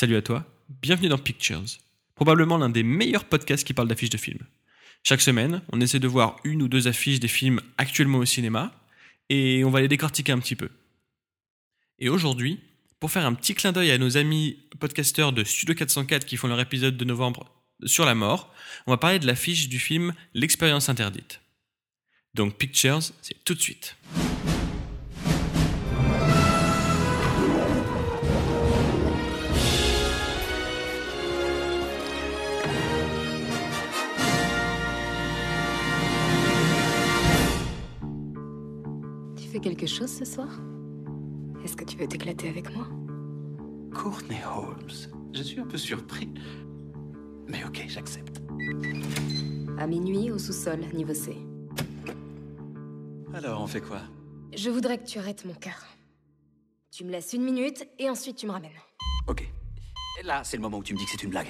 Salut à toi, bienvenue dans Pictures, probablement l'un des meilleurs podcasts qui parle d'affiches de films. Chaque semaine, on essaie de voir une ou deux affiches des films actuellement au cinéma et on va les décortiquer un petit peu. Et aujourd'hui, pour faire un petit clin d'œil à nos amis podcasteurs de Studio 404 qui font leur épisode de novembre sur la mort, on va parler de l'affiche du film L'expérience interdite. Donc Pictures, c'est tout de suite. Quelque chose ce soir? Est-ce que tu veux t'éclater avec moi? Courtney Holmes. Je suis un peu surpris. Mais ok, j'accepte. À minuit au sous-sol, niveau C. Alors, on fait quoi? Je voudrais que tu arrêtes mon cœur. Tu me laisses une minute et ensuite tu me ramènes. Ok. Et là, c'est le moment où tu me dis que c'est une blague.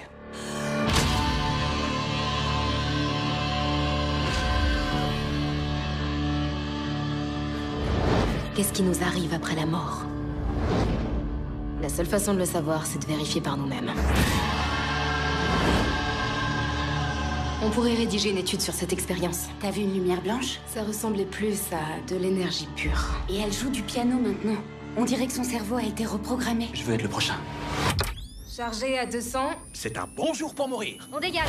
Qu'est-ce qui nous arrive après la mort La seule façon de le savoir, c'est de vérifier par nous-mêmes. On pourrait rédiger une étude sur cette expérience. T'as vu une lumière blanche Ça ressemblait plus à de l'énergie pure. Et elle joue du piano maintenant. On dirait que son cerveau a été reprogrammé. Je veux être le prochain. Chargé à 200, C'est un bon jour pour mourir. on dégage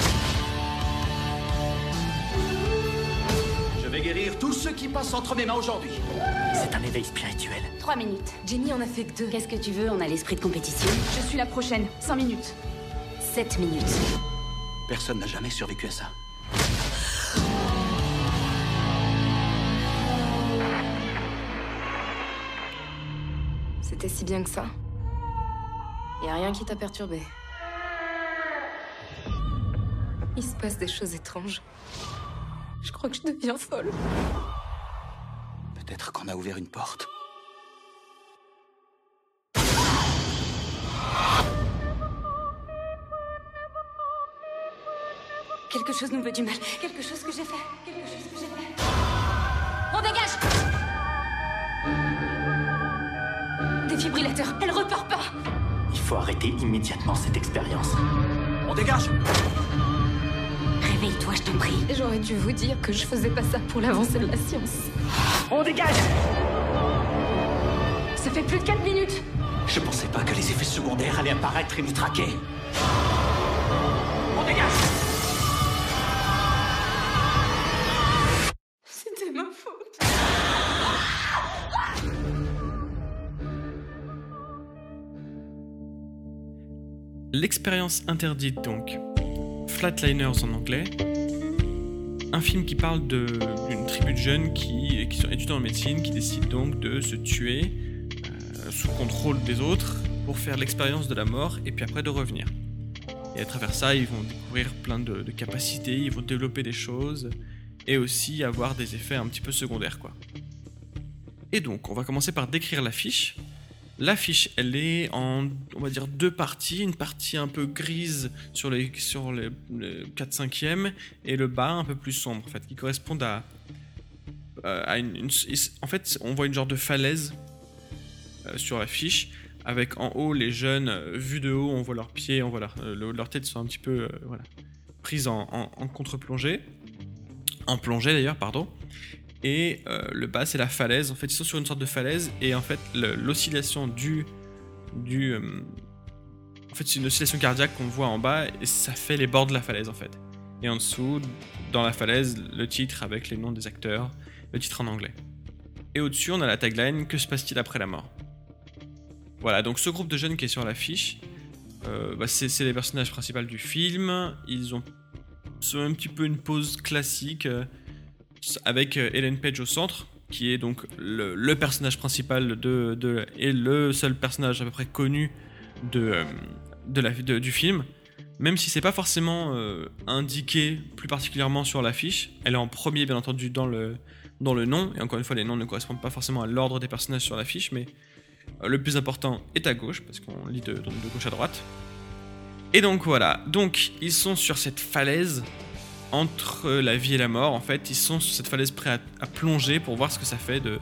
vais guérir tous ceux qui passent entre mes mains aujourd'hui. C'est un éveil spirituel. Trois minutes. Jenny en a fait que deux. Qu'est-ce que tu veux On a l'esprit de compétition? Je suis la prochaine. 5 minutes. 7 minutes. Personne n'a jamais survécu à ça. C'était si bien que ça. Y a rien qui t'a perturbé. Il se passe des choses étranges. Je crois que je deviens folle. Peut-être qu'on a ouvert une porte. Quelque chose nous veut du mal. Quelque chose que j'ai fait. Quelque chose que j'ai fait. On dégage Défibrillateur, elle repart pas Il faut arrêter immédiatement cette expérience. On dégage Réveille-toi, je t'en prie. J'aurais dû vous dire que je faisais pas ça pour l'avancée de la science. On dégage Ça fait plus de 4 minutes Je pensais pas que les effets secondaires allaient apparaître et nous traquer. On dégage C'était ma faute. L'expérience interdite donc, Flatliners en anglais, un film qui parle d'une tribu de jeunes qui, qui sont étudiants en médecine, qui décident donc de se tuer euh, sous contrôle des autres pour faire l'expérience de la mort et puis après de revenir. Et à travers ça, ils vont découvrir plein de, de capacités, ils vont développer des choses et aussi avoir des effets un petit peu secondaires quoi. Et donc, on va commencer par décrire l'affiche. L'affiche, elle est en, on va dire, deux parties. Une partie un peu grise sur les, sur les, 4 5 e et le bas un peu plus sombre, en fait, qui correspondent à, euh, à une, En fait, on voit une genre de falaise euh, sur l'affiche, avec en haut les jeunes, euh, vus de haut, on voit leurs pieds, on voit leur, le- leurs têtes sont un petit peu, voilà, prises en contre-plongée. En plongée d'ailleurs, pardon. Et euh, le bas, c'est la falaise. En fait, ils sont sur une sorte de falaise. Et en fait, l'oscillation du. du euh, en fait, c'est une oscillation cardiaque qu'on voit en bas. Et ça fait les bords de la falaise, en fait. Et en dessous, dans la falaise, le titre avec les noms des acteurs. Le titre en anglais. Et au-dessus, on a la tagline Que se passe-t-il après la mort? Voilà, donc ce groupe de jeunes qui est sur l'affiche, euh, bah, c'est les personnages principaux du film. Ils ont un petit peu une pose classique avec euh, Ellen Page au centre, qui est donc le, personnage principal de, et le seul personnage à peu près connu de, euh, du film. Même si c'est pas forcément euh, indiqué plus particulièrement sur l'affiche, elle est en premier bien entendu dans le, dans le nom, et encore une fois les noms ne correspondent pas forcément à l'ordre des personnages sur l'affiche, mais euh, le plus important est à gauche, parce qu'on lit de gauche à droite. Et donc voilà, donc ils sont sur cette falaise entre la vie et la mort, en fait, ils sont sur cette falaise prêts à, plonger pour voir ce que ça fait de,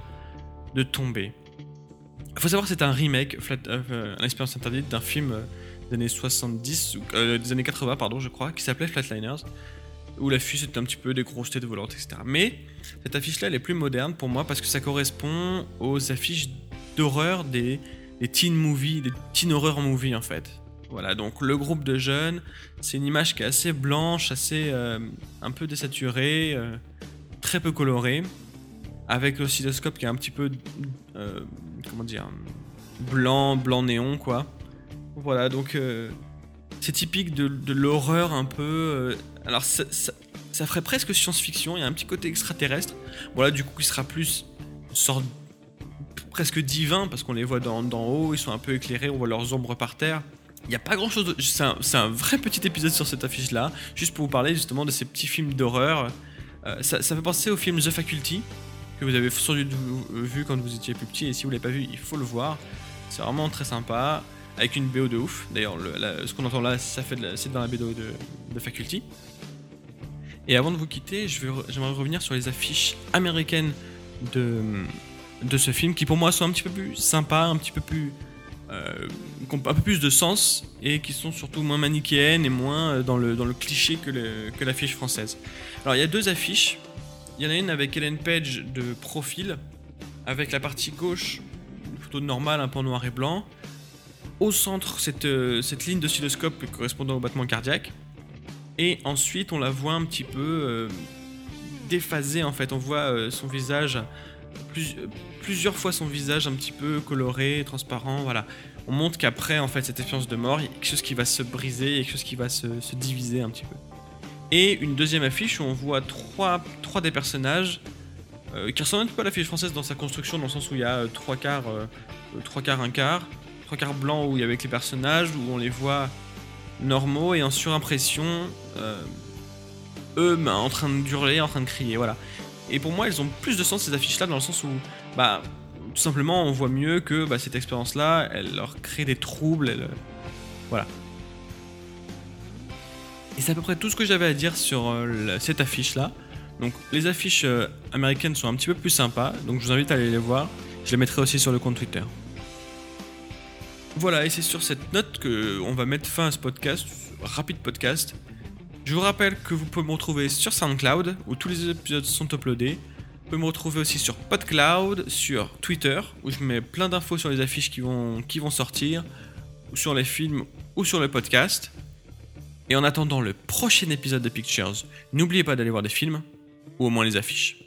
de tomber. Il faut savoir que c'est un remake, Flat, euh, euh, L'expérience interdite, d'un film euh, des années 70, euh, des années 80, pardon, je crois, qui s'appelait Flatliners, où l'affiche était un petit peu des grosses têtes volantes, etc. Mais cette affiche-là, elle est plus moderne pour moi parce que ça correspond aux affiches d'horreur des, des teen movies, des teen horror movies en fait. Voilà, donc le groupe de jeunes, c'est une image qui est assez blanche, assez euh, un peu désaturée, euh, très peu colorée, avec l'oscilloscope qui est un petit peu, euh, comment dire, blanc, blanc néon quoi. Voilà, donc c'est typique de, l'horreur un peu. alors ça, ferait presque science-fiction, il y a un petit côté extraterrestre. Voilà, du coup, il sera plus une sorte presque divin parce qu'on les voit d'en haut, ils sont un peu éclairés, on voit leurs ombres par terre. Il n'y a pas grand chose. C'est un, vrai petit épisode sur cette affiche-là, juste pour vous parler justement de ces petits films d'horreur. Euh, ça, ça, fait penser au film The Faculty, que vous avez sans doute vu quand vous étiez plus petit, et si vous ne l'avez pas vu, il faut le voir. C'est vraiment très sympa, avec une BO de ouf. D'ailleurs, ce qu'on entend là, c'est dans la BO de, de Faculty. Et avant de vous quitter, j'aimerais revenir sur les affiches américaines de, de ce film, qui pour moi sont un petit peu plus sympas, un petit peu plus euh, qui ont un peu plus de sens et qui sont surtout moins manichéennes et moins euh, dans le, dans le cliché que, que l'affiche française. Alors il y a deux affiches. Il y en a une avec Ellen Page de profil, avec la partie gauche, une photo normale, un peu en noir et blanc. Au centre, cette, euh, cette ligne d'oscilloscope correspondant au battement cardiaque. Et ensuite, on la voit un petit peu déphasée en fait. On voit son visage plus, plusieurs fois son visage un petit peu coloré, transparent, voilà. On montre qu'après, en fait, cette expérience de mort, il y a quelque chose qui va se briser, quelque chose qui va se, se, diviser un petit peu. Et une deuxième affiche où on voit trois, trois des personnages euh, qui ressemblent un peu à l'affiche française dans sa construction, dans le sens où il y a euh, trois quarts, euh, trois quarts, un quart, trois quarts blancs où il y a avec les personnages, où on les voit normaux et en surimpression, euh, eux ben, en train de hurler, en train de crier, voilà. Et pour moi, elles ont plus de sens ces affiches-là dans le sens où, bah, tout simplement, on voit mieux que bah, cette expérience-là, elle leur crée des troubles. Elle... Voilà. Et c'est à peu près tout ce que j'avais à dire sur euh, cette affiche-là. Donc, les affiches euh, américaines sont un petit peu plus sympas, donc je vous invite à aller les voir. Je les mettrai aussi sur le compte Twitter. Voilà, et c'est sur cette note qu'on va mettre fin à ce podcast, rapide podcast. Je vous rappelle que vous pouvez me retrouver sur SoundCloud, où tous les épisodes sont uploadés. Vous pouvez me retrouver aussi sur PodCloud, sur Twitter, où je mets plein d'infos sur les affiches qui vont, sortir, ou sur les films, ou sur le podcast. Et en attendant le prochain épisode de Pictures, n'oubliez pas d'aller voir des films, ou au moins les affiches.